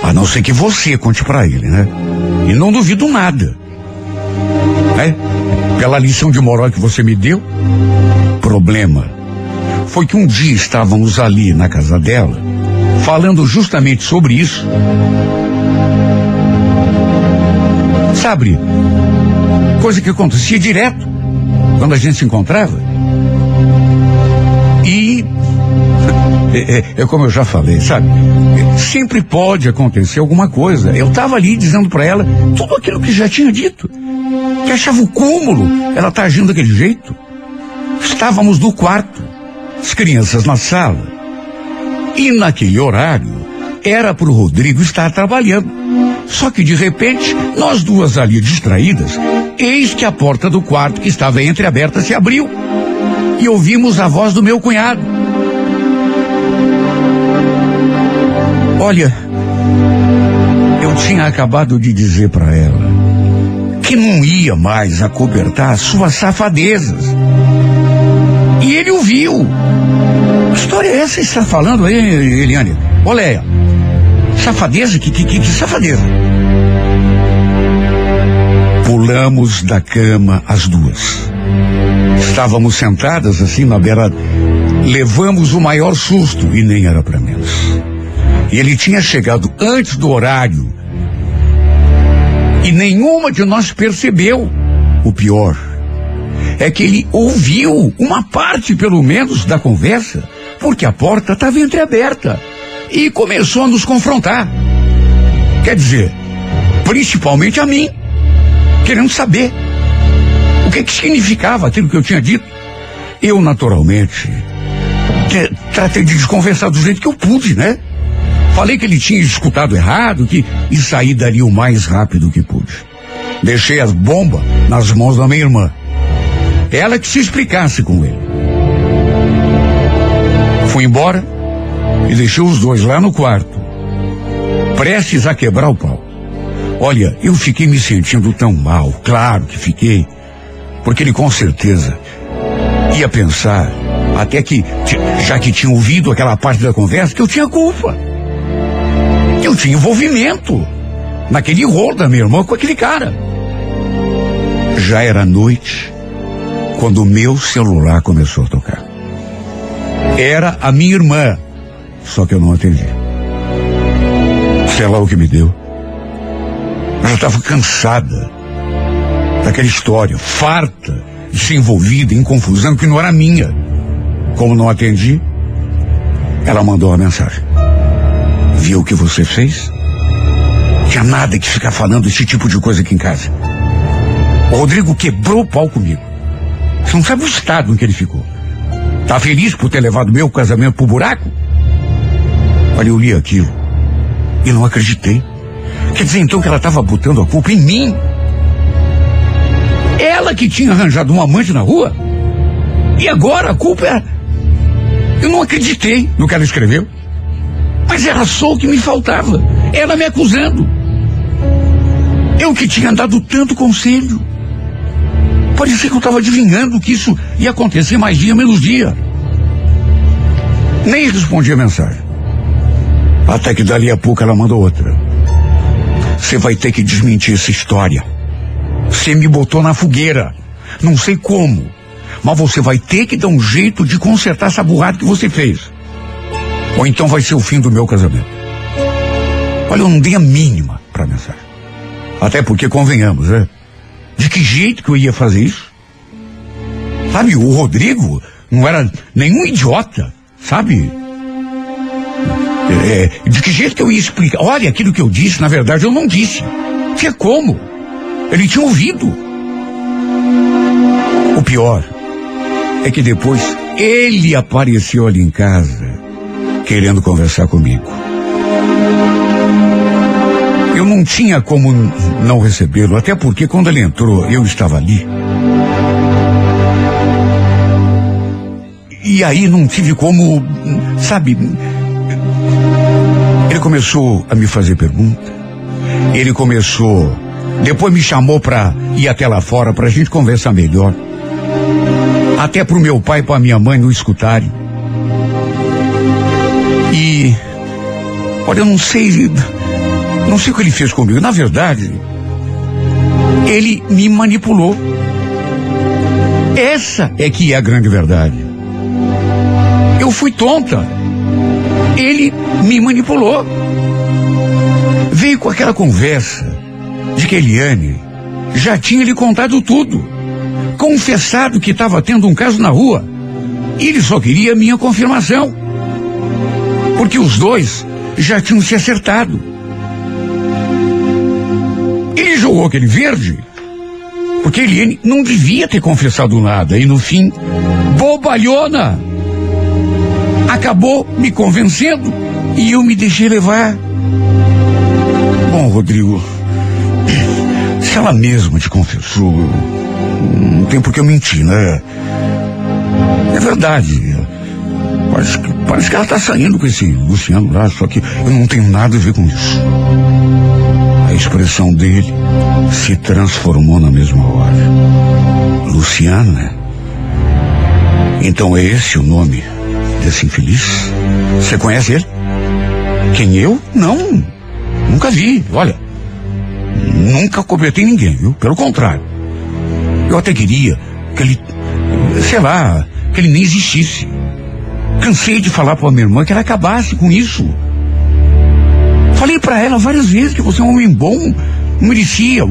a não ser que você conte para ele, né? E não duvido nada. Né? Pela lição de moral que você me deu. Problema foi que um dia estávamos ali na casa dela, falando justamente sobre isso. Sabe, coisa que acontecia direto quando a gente se encontrava. E é, é, é, como eu já falei, sabe? Sempre pode acontecer alguma coisa. Eu estava ali dizendo para ela tudo aquilo que já tinha dito. Que achava o cúmulo ela tá agindo daquele jeito. Estávamos no quarto, as crianças na sala. E naquele horário era para o Rodrigo estar trabalhando. Só que de repente, nós duas ali distraídas, eis que a porta do quarto que estava entreaberta se abriu. E ouvimos a voz do meu cunhado. Olha, eu tinha acabado de dizer para ela que não ia mais acobertar suas safadezas. E ele ouviu. Que história é essa que está falando aí, Eliane? Olha, safadeza? Que, que, que, que safadeza? Pulamos da cama as duas. Estávamos sentadas assim na beira. Levamos o maior susto e nem era para menos. E ele tinha chegado antes do horário. E nenhuma de nós percebeu. O pior é que ele ouviu uma parte, pelo menos, da conversa, porque a porta estava entreaberta e começou a nos confrontar. Quer dizer, principalmente a mim, querendo saber o que, que significava aquilo que eu tinha dito. Eu, naturalmente, tratei de desconversar do jeito que eu pude, né? Falei que ele tinha escutado errado que, e saí dali o mais rápido que pude. Deixei as bombas nas mãos da minha irmã. Ela que se explicasse com ele. Fui embora e deixei os dois lá no quarto, prestes a quebrar o pau. Olha, eu fiquei me sentindo tão mal, claro que fiquei, porque ele com certeza ia pensar, até que, já que tinha ouvido aquela parte da conversa, que eu tinha culpa. Que eu tinha envolvimento naquele rolo da minha irmã com aquele cara. Já era noite quando o meu celular começou a tocar. Era a minha irmã, só que eu não atendi. Sei lá o que me deu. Eu já estava cansada. daquela história, farta de ser envolvida em confusão que não era minha. Como não atendi, ela mandou uma mensagem. Viu o que você fez? Tinha nada que ficar falando esse tipo de coisa aqui em casa. O Rodrigo quebrou o pau comigo. Você não sabe o estado em que ele ficou. Tá feliz por ter levado meu casamento pro buraco? Olha, eu li aquilo e não acreditei. Quer dizer então que ela estava botando a culpa em mim? Ela que tinha arranjado um amante na rua? E agora a culpa é. Eu não acreditei no que ela escreveu. Mas era só o que me faltava. Ela me acusando. Eu que tinha dado tanto conselho. Parecia que eu estava adivinhando que isso ia acontecer mais dia menos dia. Nem respondi a mensagem. Até que dali a pouco ela mandou outra. Você vai ter que desmentir essa história. Você me botou na fogueira. Não sei como. Mas você vai ter que dar um jeito de consertar essa burrada que você fez. Ou então vai ser o fim do meu casamento. Olha, eu não dei a mínima para mensagem. Até porque convenhamos, né? De que jeito que eu ia fazer isso? Sabe, o Rodrigo não era nenhum idiota, sabe? É, de que jeito que eu ia explicar? Olha, aquilo que eu disse, na verdade, eu não disse. Que como? Ele tinha ouvido. O pior é que depois ele apareceu ali em casa querendo conversar comigo. Eu não tinha como não recebê-lo, até porque quando ele entrou, eu estava ali. E aí não tive como, sabe? Começou a me fazer pergunta. Ele começou, depois me chamou para ir até lá fora para a gente conversar melhor. Até para o meu pai e para minha mãe não escutarem. E olha, eu não sei, não sei o que ele fez comigo. Na verdade, ele me manipulou. Essa é que é a grande verdade. Eu fui tonta. Ele me manipulou. Veio com aquela conversa de que Eliane já tinha lhe contado tudo. Confessado que estava tendo um caso na rua. E ele só queria minha confirmação. Porque os dois já tinham se acertado. Ele jogou aquele verde porque Eliane não devia ter confessado nada. E no fim, bobalhona, acabou me convencendo e eu me deixei levar. Bom, Rodrigo, se ela mesma te confessou, não tem por que eu mentir, né? É verdade. Parece que, parece que ela está saindo com esse Luciano lá, só que eu não tenho nada a ver com isso. A expressão dele se transformou na mesma hora. Luciana? Então é esse o nome desse infeliz? Você conhece ele? Quem eu? Não. Nunca vi. Olha, nunca cometei ninguém, viu? Pelo contrário. Eu até queria que ele, sei lá, que ele nem existisse. Cansei de falar para minha irmã que ela acabasse com isso. Falei para ela várias vezes que você é um homem bom, merecia.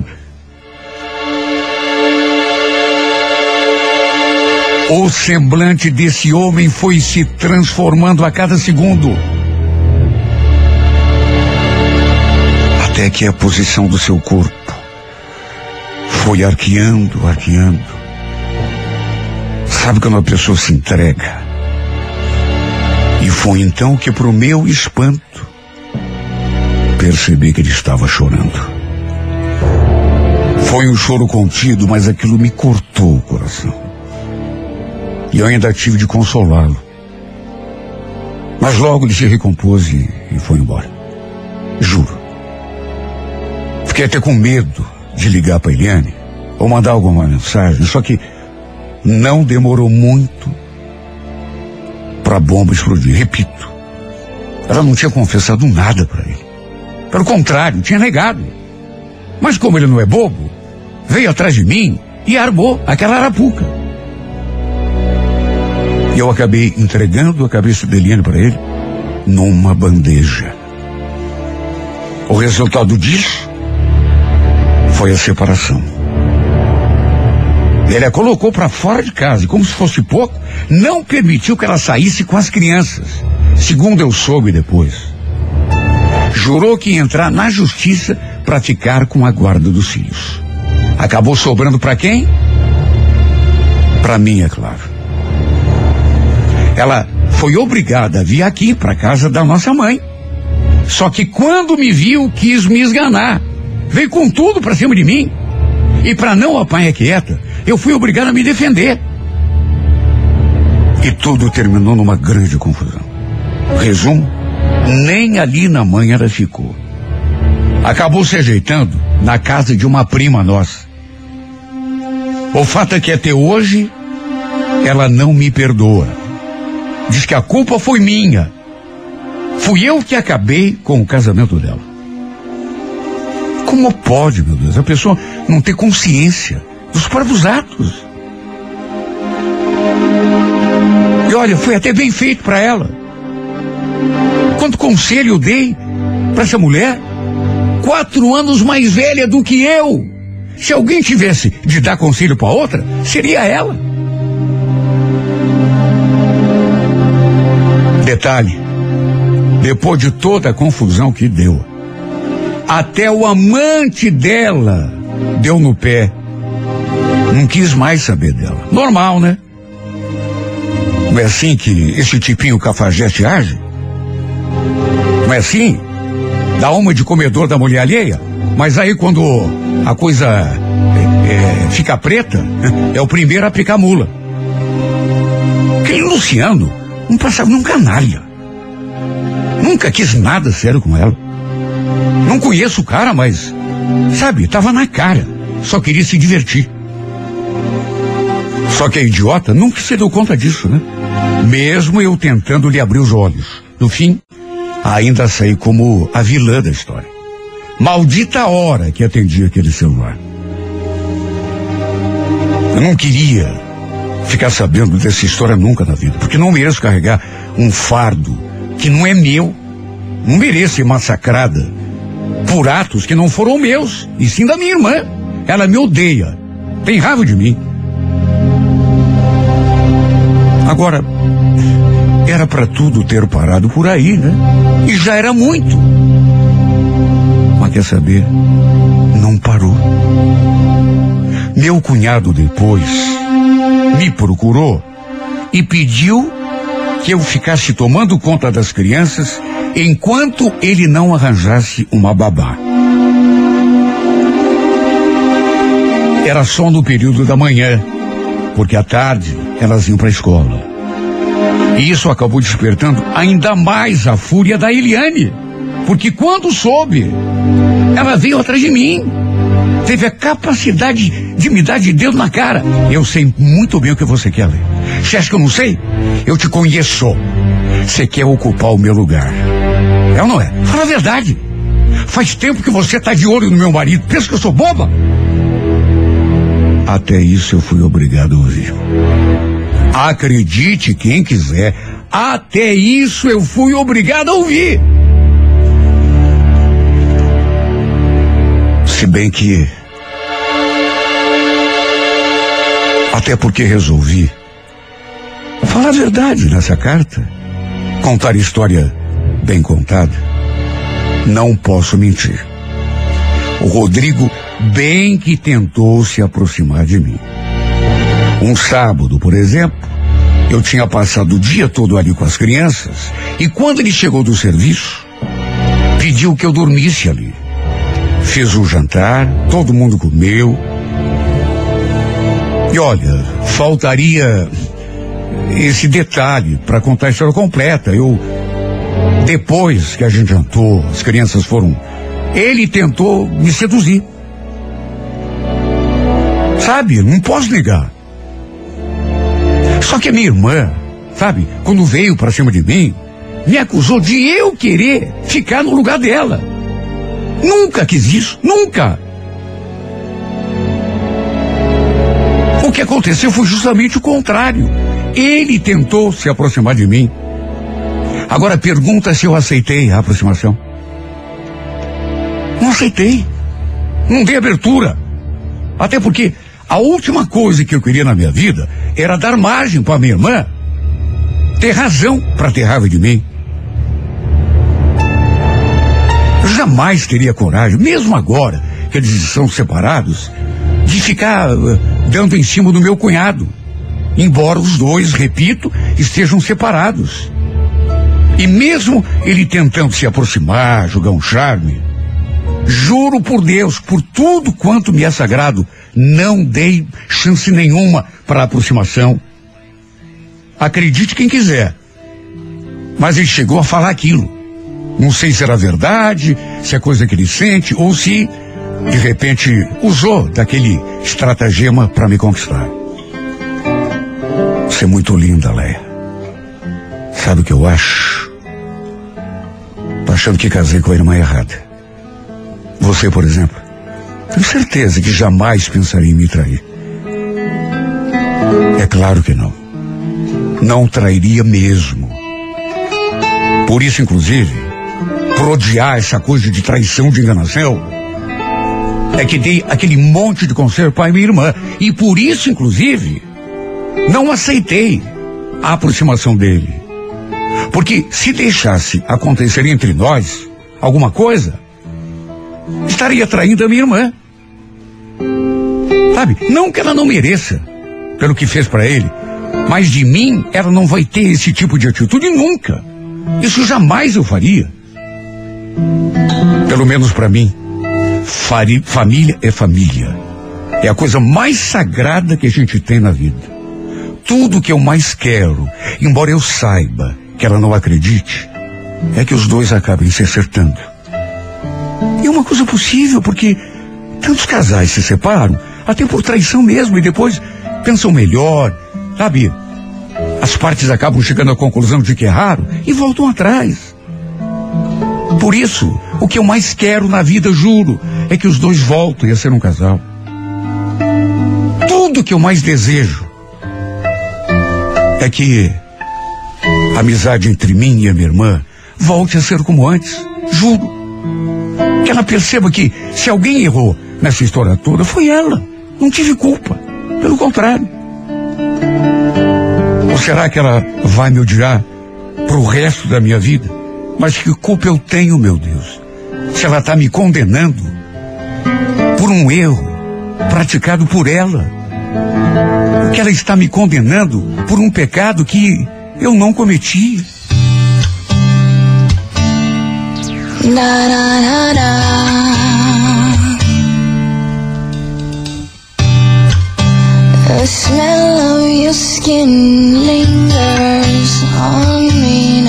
O semblante desse homem foi se transformando a cada segundo. Até que a posição do seu corpo foi arqueando, arqueando. Sabe quando a pessoa se entrega? E foi então que, para o meu espanto, percebi que ele estava chorando. Foi um choro contido, mas aquilo me cortou o coração. E eu ainda tive de consolá-lo. Mas logo ele se recompôs e, e foi embora. Juro. Fiquei até com medo de ligar para Eliane ou mandar alguma mensagem, só que não demorou muito para a bomba explodir. Repito, ela não tinha confessado nada para ele. Pelo contrário, tinha negado. Mas como ele não é bobo, veio atrás de mim e armou aquela arapuca. E eu acabei entregando a cabeça de Eliane para ele numa bandeja. O resultado disso foi a separação. Ele a colocou para fora de casa como se fosse pouco, não permitiu que ela saísse com as crianças, segundo eu soube depois. Jurou que ia entrar na justiça para ficar com a guarda dos filhos. Acabou sobrando para quem? Para mim, é claro. Ela foi obrigada a vir aqui para casa da nossa mãe. Só que quando me viu, quis me esganar. Veio com tudo para cima de mim. E para não apanhar quieta, eu fui obrigado a me defender. E tudo terminou numa grande confusão. Resumo, nem ali na mãe ela ficou. Acabou se ajeitando na casa de uma prima nossa. O fato é que até hoje ela não me perdoa. Diz que a culpa foi minha. Fui eu que acabei com o casamento dela. Como pode, meu Deus, a pessoa não ter consciência dos próprios atos? E olha, foi até bem feito para ela. Quanto conselho eu dei para essa mulher? Quatro anos mais velha do que eu. Se alguém tivesse de dar conselho para outra, seria ela. Detalhe: depois de toda a confusão que deu, até o amante dela deu no pé. Não quis mais saber dela. Normal, né? Não é assim que esse tipinho cafajeste age? Não é assim? Dá uma de comedor da mulher alheia? Mas aí quando a coisa é, é, fica preta, é o primeiro a picar mula. Aquele Luciano não passava num canalha. Nunca quis nada sério com ela. Não conheço o cara, mas, sabe, tava na cara. Só queria se divertir. Só que a idiota nunca se deu conta disso, né? Mesmo eu tentando lhe abrir os olhos. No fim, ainda saí como a vilã da história. Maldita hora que atendi aquele celular. Eu não queria ficar sabendo dessa história nunca na vida, porque não mereço carregar um fardo que não é meu. Não mereço ser massacrada por atos que não foram meus, e sim da minha irmã. Ela me odeia, tem raiva de mim. Agora, era para tudo ter parado por aí, né? E já era muito. Mas quer saber? Não parou. Meu cunhado depois me procurou e pediu que eu ficasse tomando conta das crianças enquanto ele não arranjasse uma babá. Era só no período da manhã, porque à tarde elas iam para a escola. E isso acabou despertando ainda mais a fúria da Eliane, porque quando soube, ela veio atrás de mim. Teve a capacidade de me dar de dedo na cara. Eu sei muito bem o que você quer ler. Você acha que eu não sei? Eu te conheço. Você quer ocupar o meu lugar. É ou não é? Fala a verdade. Faz tempo que você está de olho no meu marido. Pensa que eu sou boba? Até isso eu fui obrigado a ouvir. Acredite quem quiser. Até isso eu fui obrigado a ouvir. Se bem que. Até porque resolvi falar a verdade nessa carta. Contar história bem contada. Não posso mentir. O Rodrigo bem que tentou se aproximar de mim. Um sábado, por exemplo, eu tinha passado o dia todo ali com as crianças e quando ele chegou do serviço, pediu que eu dormisse ali. Fez o jantar, todo mundo comeu. E olha, faltaria esse detalhe para contar a história completa. Eu, depois que a gente jantou, as crianças foram. Ele tentou me seduzir. Sabe, não posso negar. Só que a minha irmã, sabe, quando veio para cima de mim, me acusou de eu querer ficar no lugar dela. Nunca quis isso, nunca. O que aconteceu foi justamente o contrário. Ele tentou se aproximar de mim. Agora pergunta se eu aceitei a aproximação. Não aceitei. Não dei abertura. Até porque A última coisa que eu queria na minha vida era dar margem para minha irmã ter razão para ter raiva de mim. Jamais teria coragem, mesmo agora que eles estão separados, de ficar uh, dando em cima do meu cunhado. Embora os dois, repito, estejam separados. E mesmo ele tentando se aproximar, jogar um charme, juro por Deus, por tudo quanto me é sagrado, não dei chance nenhuma para aproximação. Acredite quem quiser. Mas ele chegou a falar aquilo. Não sei se era verdade, se é coisa que ele sente, ou se, de repente, usou daquele estratagema para me conquistar. Você é muito linda, Leia. Sabe o que eu acho? Tô achando que casei com a irmã errada. Você, por exemplo, tenho certeza que jamais pensaria em me trair. É claro que não. Não trairia mesmo. Por isso, inclusive, por odiar essa coisa de traição, de enganação, é que dei aquele monte de conselho para minha irmã. E por isso, inclusive, não aceitei a aproximação dele. Porque se deixasse acontecer entre nós alguma coisa, estaria traindo a minha irmã. Sabe? Não que ela não mereça pelo que fez para ele, mas de mim ela não vai ter esse tipo de atitude nunca. Isso jamais eu faria. Pelo menos para mim, fari, família é família. É a coisa mais sagrada que a gente tem na vida. Tudo que eu mais quero, embora eu saiba que ela não acredite, é que os dois acabem se acertando. E é uma coisa possível, porque tantos casais se separam, até por traição mesmo, e depois pensam melhor, sabe? As partes acabam chegando à conclusão de que erraram e voltam atrás. Por isso, o que eu mais quero na vida, juro, é que os dois voltem a ser um casal. Tudo que eu mais desejo é que a amizade entre mim e a minha irmã volte a ser como antes. Juro. Que ela perceba que se alguém errou nessa história toda, foi ela. Não tive culpa. Pelo contrário. Ou será que ela vai me odiar pro resto da minha vida? Mas que culpa eu tenho, meu Deus? Se ela está me condenando por um erro praticado por ela. Porque ela está me condenando por um pecado que eu não cometi. The smell of your skin lingers on me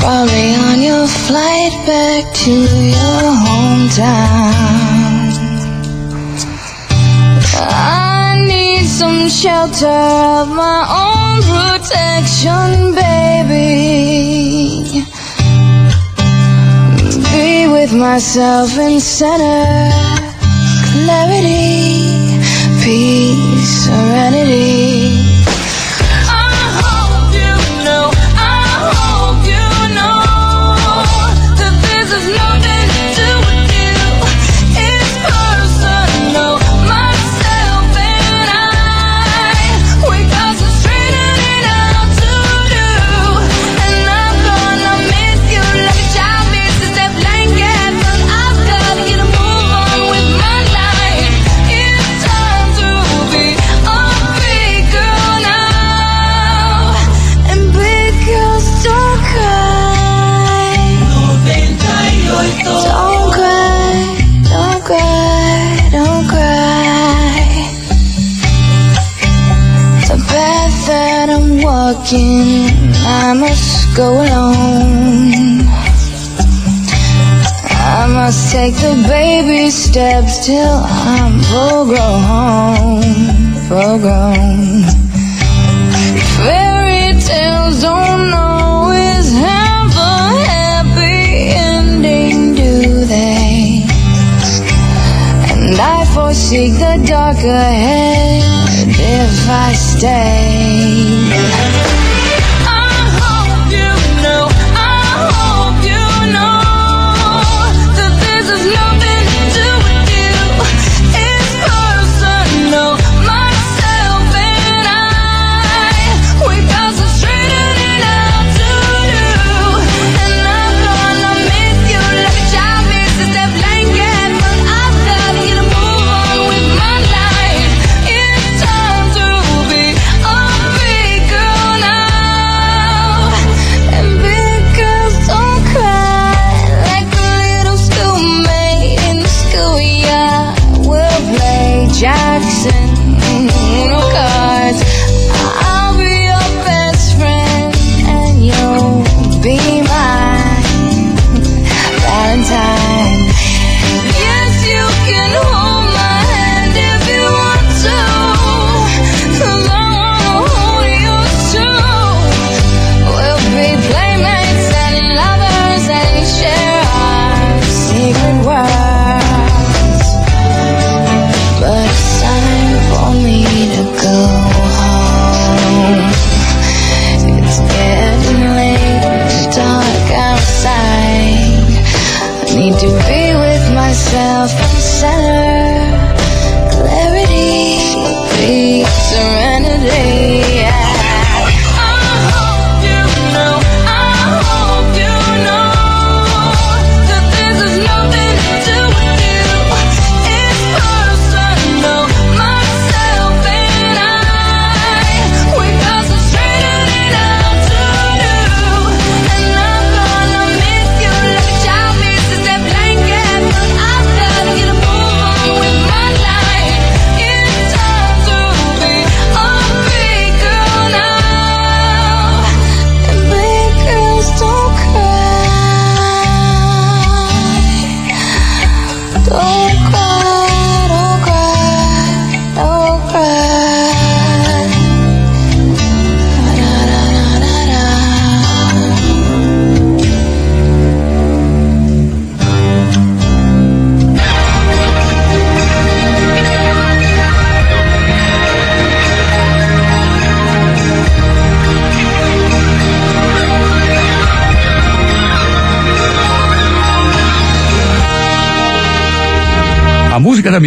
probably on your flight back to your hometown. I need some shelter of my own protection, baby. Be with myself in center clarity, peace, serenity. I'm I must go alone. I must take the baby steps till I'm full grown, full grown. Fairy tales don't always have a happy ending, do they? And I foresee the dark ahead if I day.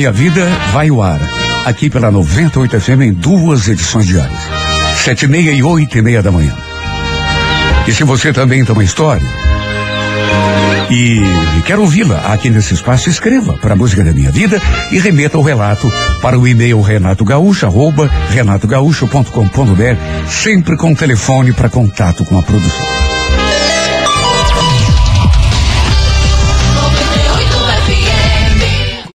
Minha vida vai ao ar aqui pela 98 FM em duas edições diárias, sete e meia e oito e meia da manhã. E se você também tem uma história e quer ouvi-la aqui nesse espaço, escreva para a música da minha vida e remeta o relato para o e-mail renatogaúcho, renatogaúcho.com.br, sempre com telefone para contato com a produção.